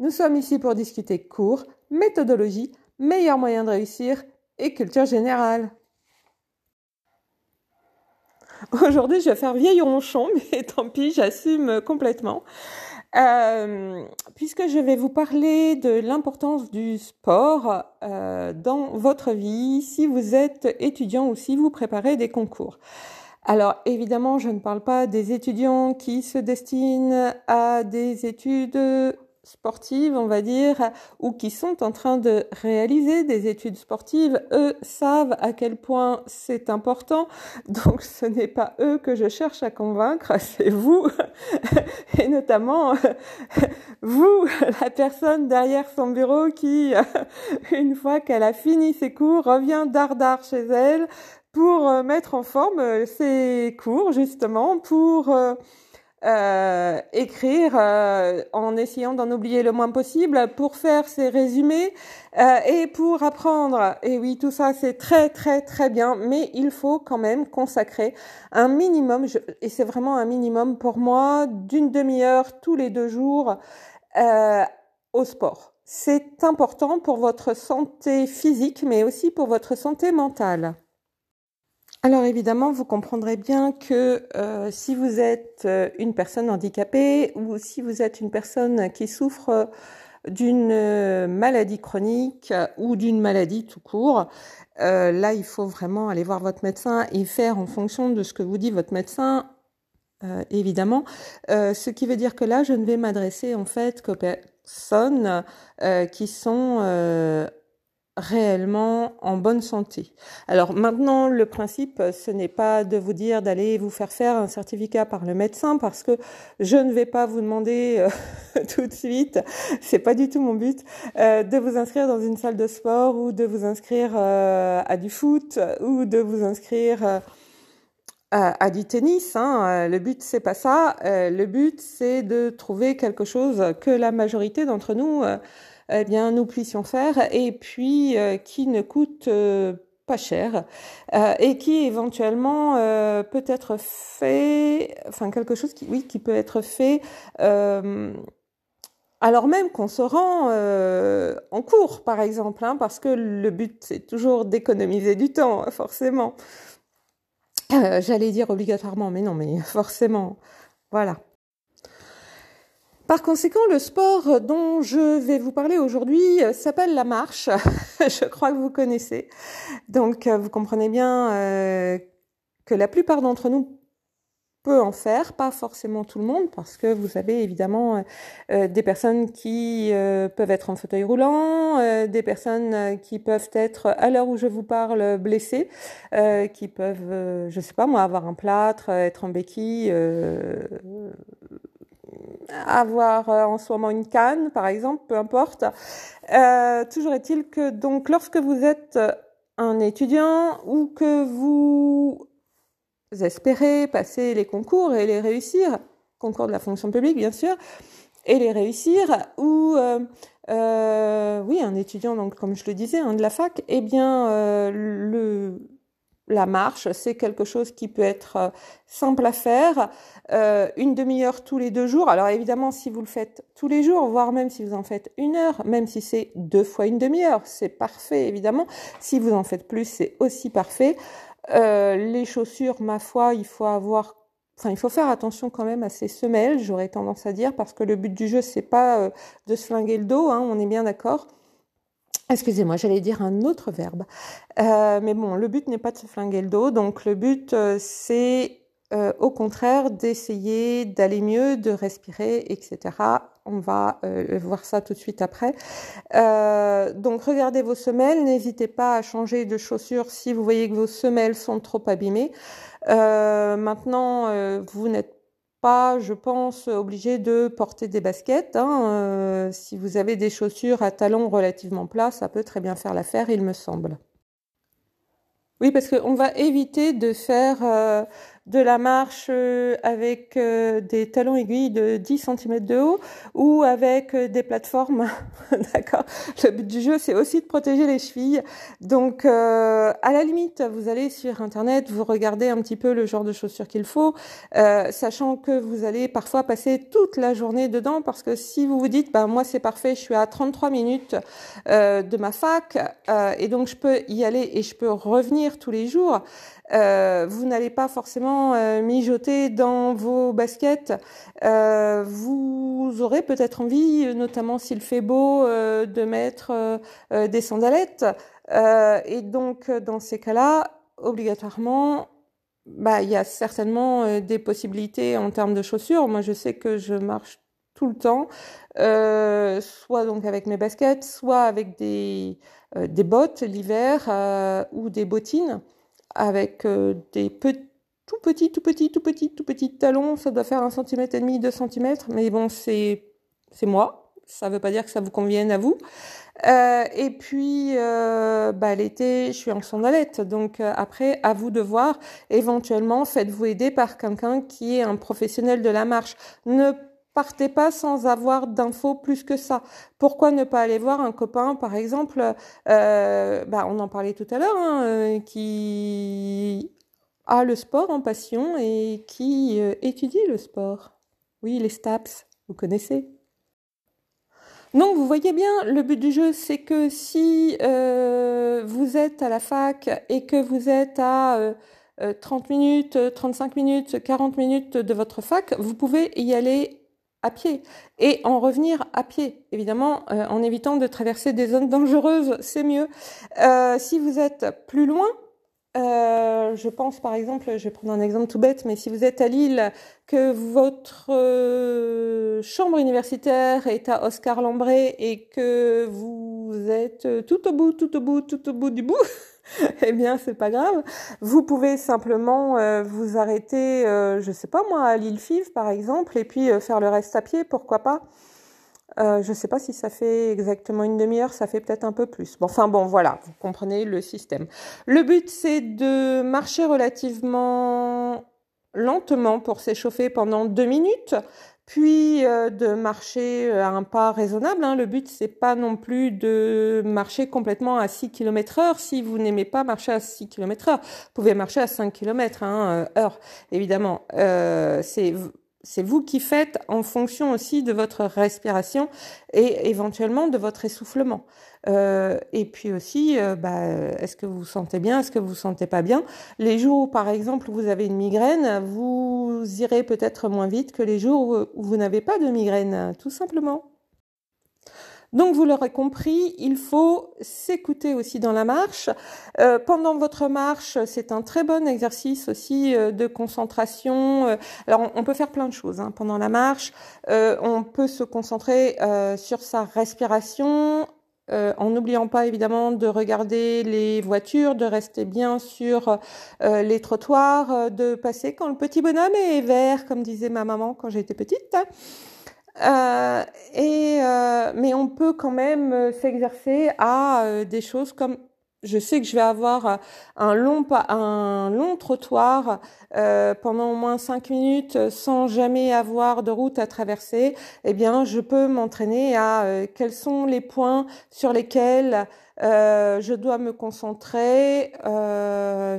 Nous sommes ici pour discuter cours, méthodologie, meilleurs moyens de réussir et culture générale. Aujourd'hui, je vais faire vieille ronchon, mais tant pis, j'assume complètement. Euh, puisque je vais vous parler de l'importance du sport euh, dans votre vie, si vous êtes étudiant ou si vous préparez des concours. Alors évidemment, je ne parle pas des étudiants qui se destinent à des études sportives, on va dire, ou qui sont en train de réaliser des études sportives, eux savent à quel point c'est important. Donc ce n'est pas eux que je cherche à convaincre, c'est vous, et notamment vous, la personne derrière son bureau qui, une fois qu'elle a fini ses cours, revient dardard chez elle pour euh, mettre en forme euh, ses cours, justement, pour... Euh, euh, écrire euh, en essayant d'en oublier le moins possible pour faire ses résumés euh, et pour apprendre. Et oui, tout ça c'est très très très bien, mais il faut quand même consacrer un minimum, et c'est vraiment un minimum pour moi, d'une demi-heure tous les deux jours au sport. C'est important pour votre santé physique, mais aussi pour votre santé mentale. Alors évidemment, vous comprendrez bien que euh, si vous êtes euh, une personne handicapée ou si vous êtes une personne qui souffre d'une euh, maladie chronique ou d'une maladie tout court, là il faut vraiment aller voir votre médecin et faire en fonction de ce que vous dit votre médecin. évidemment, ce qui veut dire que là, je ne vais m'adresser en fait qu'aux personnes qui sont réellement en bonne santé. Alors maintenant, le principe, ce n'est pas de vous dire d'aller vous faire faire un certificat par le médecin parce que je ne vais pas vous demander euh, tout de suite, c'est pas du tout mon but, euh, de vous inscrire dans une salle de sport ou de vous inscrire euh, à du foot ou de vous inscrire à, du tennis. Hein. Le but c'est pas ça. le but c'est de trouver quelque chose que la majorité d'entre nous eh bien, nous puissions faire et puis euh, qui ne coûte euh, pas cher euh, et qui éventuellement peut être fait, enfin quelque chose qui, oui, qui peut être fait alors même qu'on se rend en cours, par exemple, hein, parce que le but c'est toujours d'économiser du temps, forcément. J'allais dire obligatoirement, mais non, mais forcément, voilà. Par conséquent, le sport dont je vais vous parler aujourd'hui euh, s'appelle la marche. je crois que vous connaissez. Donc, euh, vous comprenez bien euh, que la plupart d'entre nous peut en faire, pas forcément tout le monde, parce que vous avez évidemment des personnes qui peuvent être en fauteuil roulant, des personnes qui peuvent être, à l'heure où je vous parle, blessées, qui peuvent, je sais pas moi, avoir un plâtre, être en béquille, avoir euh, en ce moment une canne, par exemple, peu importe. Euh, toujours est-il que donc lorsque vous êtes un étudiant ou que vous espérez passer les concours et les réussir, concours de la fonction publique bien sûr, et les réussir, ou euh, oui un étudiant donc comme je le disais hein, de la fac, eh bien le la marche, c'est quelque chose qui peut être euh, simple à faire, euh, une demi-heure tous les deux jours. Alors évidemment, si vous le faites tous les jours, voire même si vous en faites une heure, même si c'est deux fois une demi-heure, c'est parfait évidemment. Si vous en faites plus, c'est aussi parfait. Euh, les chaussures, ma foi, il faut avoir Enfin, il faut faire attention quand même à ces semelles, j'aurais tendance à dire, parce que le but du jeu, c'est pas de se flinguer le dos, hein, on est bien d'accord. Excusez-moi, j'allais dire un autre verbe. Euh, mais bon, le but n'est pas de se flinguer le dos, donc le but euh, c'est euh, au contraire d'essayer d'aller mieux, de respirer, etc. On va voir ça tout de suite après. donc regardez vos semelles, n'hésitez pas à changer de chaussures si vous voyez que vos semelles sont trop abîmées. maintenant, vous n'êtes pas, je pense, obligé de porter des baskets. Hein. Euh, si vous avez des chaussures à talons relativement plats, ça peut très bien faire l'affaire, il me semble. Oui, parce qu'on va éviter de faire euh, de la marche euh, avec euh, des talons aiguilles de 10 cm de haut ou avec euh, des plateformes. D'accord Le but du jeu, c'est aussi de protéger les chevilles. Donc, à la limite, vous allez sur Internet, vous regardez un petit peu le genre de chaussures qu'il faut, sachant que vous allez parfois passer toute la journée dedans parce que si vous vous dites, bah, moi c'est parfait, je suis à 33 minutes de ma fac et donc je peux y aller et je peux revenir tous les jours, euh, vous n'allez pas forcément euh, mijoter dans vos baskets. Euh, vous aurez peut-être envie, notamment s'il fait beau, de mettre des sandalettes. et donc, dans ces cas-là, obligatoirement, bah, il y a certainement des possibilités en termes de chaussures. Moi, je sais que je marche tout le temps, soit donc avec mes baskets, soit avec des, des bottes l'hiver ou des bottines avec euh, des tout petits, tout petits, tout petits, tout petits talons. Ça doit faire un centimètre et demi, deux centimètres. Mais bon, c'est moi. Ça ne veut pas dire que ça vous convienne à vous. Euh, et puis, euh, bah, l'été, je suis en sandalette. Donc après, à vous de voir. Éventuellement, faites-vous aider par quelqu'un qui est un professionnel de la marche. Partez pas sans avoir d'infos plus que ça. Pourquoi ne pas aller voir un copain, par exemple, euh, bah, on en parlait tout à l'heure, hein, euh, qui a le sport en passion et qui euh, étudie le sport. Oui, les STAPS, vous connaissez. Donc vous voyez bien, le but du jeu, c'est que si vous êtes à la fac et que vous êtes à 30 minutes, 35 minutes, 40 minutes de votre fac, vous pouvez y aller à pied et en revenir à pied, évidemment, euh, en évitant de traverser des zones dangereuses, c'est mieux. Euh, si vous êtes plus loin, euh, je pense par exemple, je vais prendre un exemple tout bête, mais si vous êtes à Lille, que votre chambre universitaire est à Oscar Lambré et que vous êtes tout au bout, tout au bout, tout au bout du bout, eh bien, c'est pas grave. Vous pouvez simplement euh, vous arrêter, euh, je sais pas moi, à l'île Five par exemple, et puis euh, faire le reste à pied, pourquoi pas. Euh, je sais pas si ça fait exactement une demi-heure, ça fait peut-être un peu plus. Bon, enfin bon, voilà, vous comprenez le système. Le but, c'est de marcher relativement lentement pour s'échauffer pendant deux minutes puis euh, de marcher euh, à un pas raisonnable. Hein. Le but, c'est pas non plus de marcher complètement à 6 km heure si vous n'aimez pas marcher à 6 km heure. Vous pouvez marcher à 5 km hein, euh, heure, évidemment. Euh, c'est c'est vous qui faites en fonction aussi de votre respiration et éventuellement de votre essoufflement. Euh, et puis aussi, euh, bah, est-ce que vous vous sentez bien, est-ce que vous vous sentez pas bien? Les jours où, par exemple, vous avez une migraine, vous irez peut-être moins vite que les jours où vous n'avez pas de migraine, tout simplement. Donc vous l'aurez compris, il faut s'écouter aussi dans la marche. Euh, pendant votre marche, c'est un très bon exercice aussi euh, de concentration. Euh, alors on, peut faire plein de choses hein. pendant la marche. on peut se concentrer sur sa respiration, en n'oubliant pas évidemment de regarder les voitures, de rester bien sur les trottoirs, de passer quand le petit bonhomme est vert, comme disait ma maman quand j'étais petite. Euh, et euh, mais on peut quand même euh, s'exercer à euh, des choses comme je sais que je vais avoir un long un long trottoir euh, pendant au moins cinq minutes sans jamais avoir de route à traverser. Eh bien, je peux m'entraîner à quels sont les points sur lesquels je dois me concentrer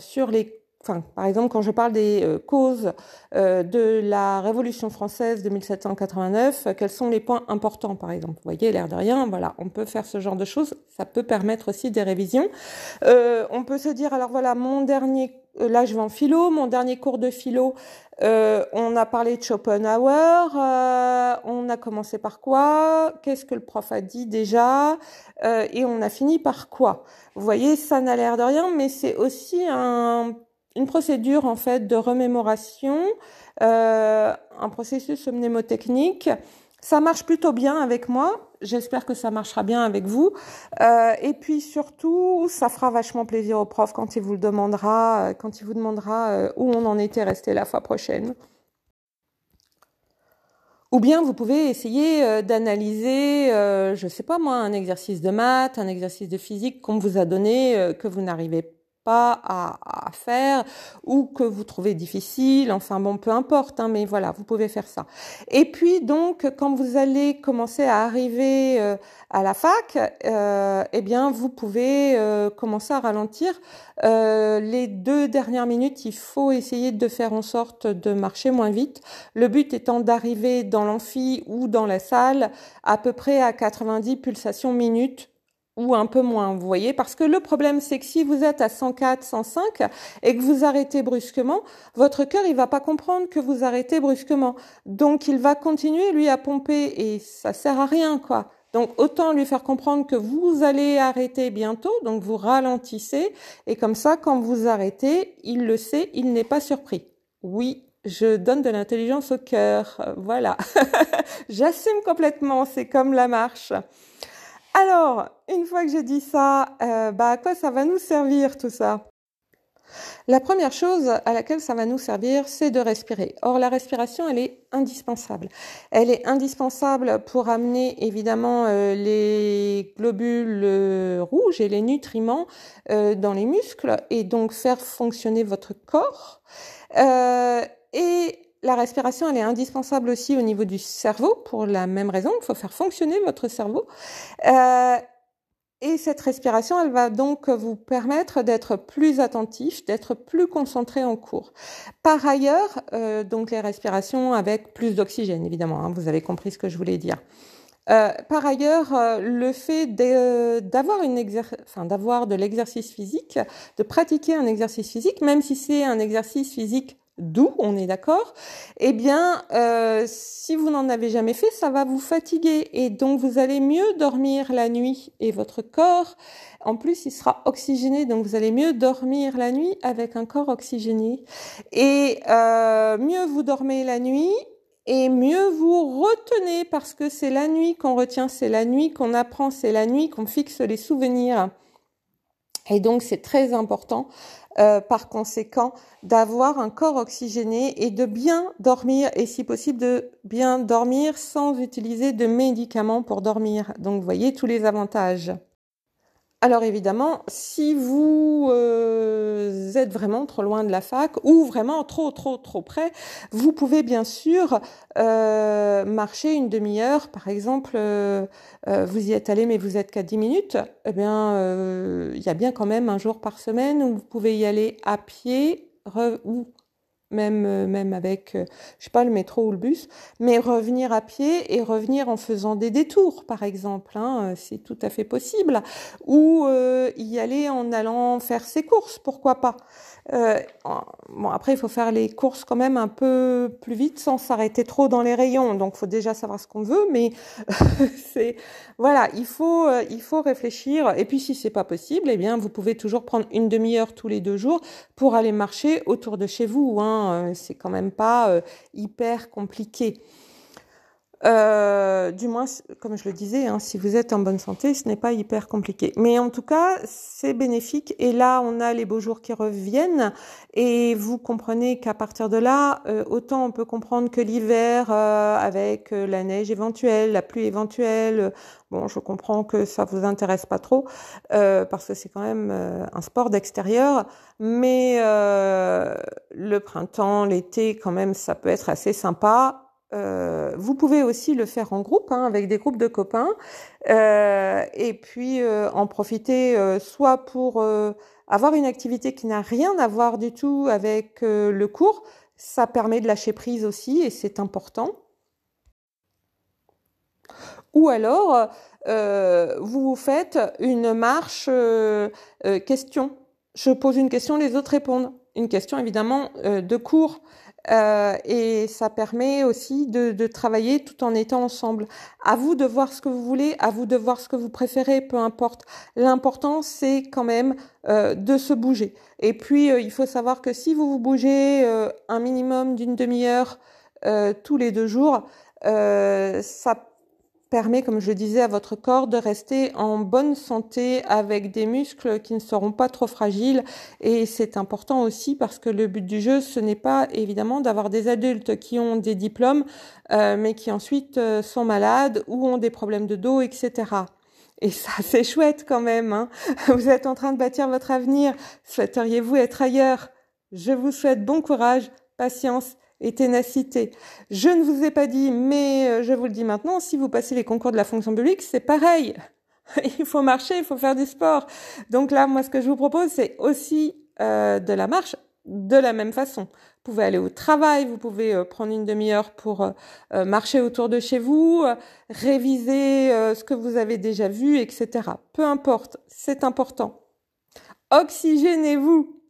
sur les enfin, par exemple, quand je parle des euh, causes euh, de la Révolution française de 1789, euh, quels sont les points importants, par exemple? Vous voyez, l'air de rien, voilà, on peut faire ce genre de choses. Ça peut permettre aussi des révisions. on peut se dire, alors voilà, mon dernier, là je vais en philo, mon dernier cours de philo, on a parlé de Schopenhauer, on a commencé par quoi? Qu'est-ce que le prof a dit déjà? Et on a fini par quoi? Vous voyez, ça n'a l'air de rien, mais c'est aussi un une procédure en fait de remémoration, euh, un processus mnémotechnique. Ça marche plutôt bien avec moi. J'espère que ça marchera bien avec vous. Euh, et puis surtout, ça fera vachement plaisir au prof quand il vous le demandera, euh, quand il vous demandera euh, où on en était resté la fois prochaine. Ou bien vous pouvez essayer d'analyser, je sais pas moi, un exercice de maths, un exercice de physique qu'on vous a donné que vous n'arrivez pas pas à, faire ou que vous trouvez difficile, enfin bon, peu importe, hein, mais voilà, vous pouvez faire ça. Et puis donc, quand vous allez commencer à arriver euh, à la fac, euh, eh bien, vous pouvez euh, commencer à ralentir. les deux dernières minutes, il faut essayer de faire en sorte de marcher moins vite. Le but étant d'arriver dans l'amphi ou dans la salle à peu près à 90 pulsations minutes ou un peu moins, vous voyez, parce que le problème c'est que si vous êtes à 104, 105 et que vous arrêtez brusquement, votre cœur il va pas comprendre que vous arrêtez brusquement, donc il va continuer lui à pomper et ça sert à rien quoi. Donc autant lui faire comprendre que vous allez arrêter bientôt, donc vous ralentissez et comme ça quand vous arrêtez, il le sait, il n'est pas surpris. Oui, je donne de l'intelligence au cœur, voilà. J'assume complètement, c'est comme la marche. Alors, une fois que j'ai dit ça, euh, bah, à quoi ça va nous servir tout ça? La première chose à laquelle ça va nous servir, c'est de respirer. Or, la respiration, elle est indispensable. Elle est indispensable pour amener évidemment euh, les globules euh, rouges et les nutriments dans les muscles et donc faire fonctionner votre corps. et la respiration, elle est indispensable aussi au niveau du cerveau pour la même raison. Il faut faire fonctionner votre cerveau. Euh, et cette respiration, elle va donc vous permettre d'être plus attentif, d'être plus concentré en cours. Par ailleurs, euh, donc les respirations avec plus d'oxygène, évidemment. Hein, vous avez compris ce que je voulais dire. Euh, par ailleurs, euh, le fait d'avoir enfin, d'avoir de l'exercice physique, de pratiquer un exercice physique, même si c'est un exercice physique doux, on est d'accord, eh bien, euh, si vous n'en avez jamais fait, ça va vous fatiguer et donc vous allez mieux dormir la nuit et votre corps, en plus, il sera oxygéné, donc vous allez mieux dormir la nuit avec un corps oxygéné et euh, mieux vous dormez la nuit. Et mieux vous retenez parce que c'est la nuit qu'on retient, c'est la nuit qu'on apprend, c'est la nuit qu'on fixe les souvenirs. Et donc c'est très important euh, par conséquent d'avoir un corps oxygéné et de bien dormir et si possible de bien dormir sans utiliser de médicaments pour dormir. Donc vous voyez tous les avantages. Alors évidemment, si vous euh, êtes vraiment trop loin de la fac ou vraiment trop trop trop près, vous pouvez bien sûr euh, marcher une demi-heure. Par exemple, euh, vous y êtes allé mais vous êtes qu'à 10 minutes. Eh bien, il y a bien quand même un jour par semaine où vous pouvez y aller à pied ou même, euh, même avec, euh, je sais pas, le métro ou le bus, mais revenir à pied et revenir en faisant des détours, par exemple, hein, euh, c'est tout à fait possible, ou y aller en allant faire ses courses, pourquoi pas. Euh, bon, après, il faut faire les courses quand même un peu plus vite sans s'arrêter trop dans les rayons. Donc, faut déjà savoir ce qu'on veut, mais c'est voilà, il faut euh, il faut réfléchir. Et puis, si c'est pas possible, eh bien, vous pouvez toujours prendre une demi-heure tous les deux jours pour aller marcher autour de chez vous. Hein. Euh, c'est quand même pas hyper compliqué. Euh, du moins, comme je le disais, hein, si vous êtes en bonne santé, ce n'est pas hyper compliqué. Mais en tout cas, c'est bénéfique. Et là, on a les beaux jours qui reviennent. Et vous comprenez qu'à partir de là, euh, autant on peut comprendre que l'hiver, euh, avec la neige éventuelle, la pluie éventuelle, bon, je comprends que ça vous intéresse pas trop, parce que c'est quand même un sport d'extérieur. Mais le printemps, l'été, quand même, ça peut être assez sympa euh, vous pouvez aussi le faire en groupe, hein, avec des groupes de copains, euh, et puis euh, en profiter soit pour avoir une activité qui n'a rien à voir du tout avec le cours, ça permet de lâcher prise aussi, et c'est important. Ou alors, vous faites une marche question. Je pose une question, les autres répondent. Une question évidemment de cours. Euh, et ça permet aussi de, de, travailler tout en étant ensemble. À vous de voir ce que vous voulez, à vous de voir ce que vous préférez, peu importe. L'important, c'est quand même euh, de se bouger. Et puis, euh, il faut savoir que si vous vous bougez euh, un minimum d'une demi-heure tous les deux jours, ça permet, comme je disais, à votre corps de rester en bonne santé avec des muscles qui ne seront pas trop fragiles. Et c'est important aussi parce que le but du jeu, ce n'est pas évidemment d'avoir des adultes qui ont des diplômes, euh, mais qui ensuite euh, sont malades ou ont des problèmes de dos, etc. Et ça, c'est chouette quand même. Hein vous êtes en train de bâtir votre avenir. Souhaiteriez-vous être ailleurs? Je vous souhaite bon courage, patience et ténacité. Je ne vous ai pas dit, mais euh, je vous le dis maintenant, si vous passez les concours de la fonction publique, c'est pareil. il faut marcher, il faut faire du sport. Donc là, moi, ce que je vous propose, c'est aussi euh, de la marche de la même façon. Vous pouvez aller au travail, vous pouvez euh, prendre une demi-heure pour euh, marcher autour de chez vous, réviser ce que vous avez déjà vu, etc. Peu importe, c'est important. Oxygénez-vous.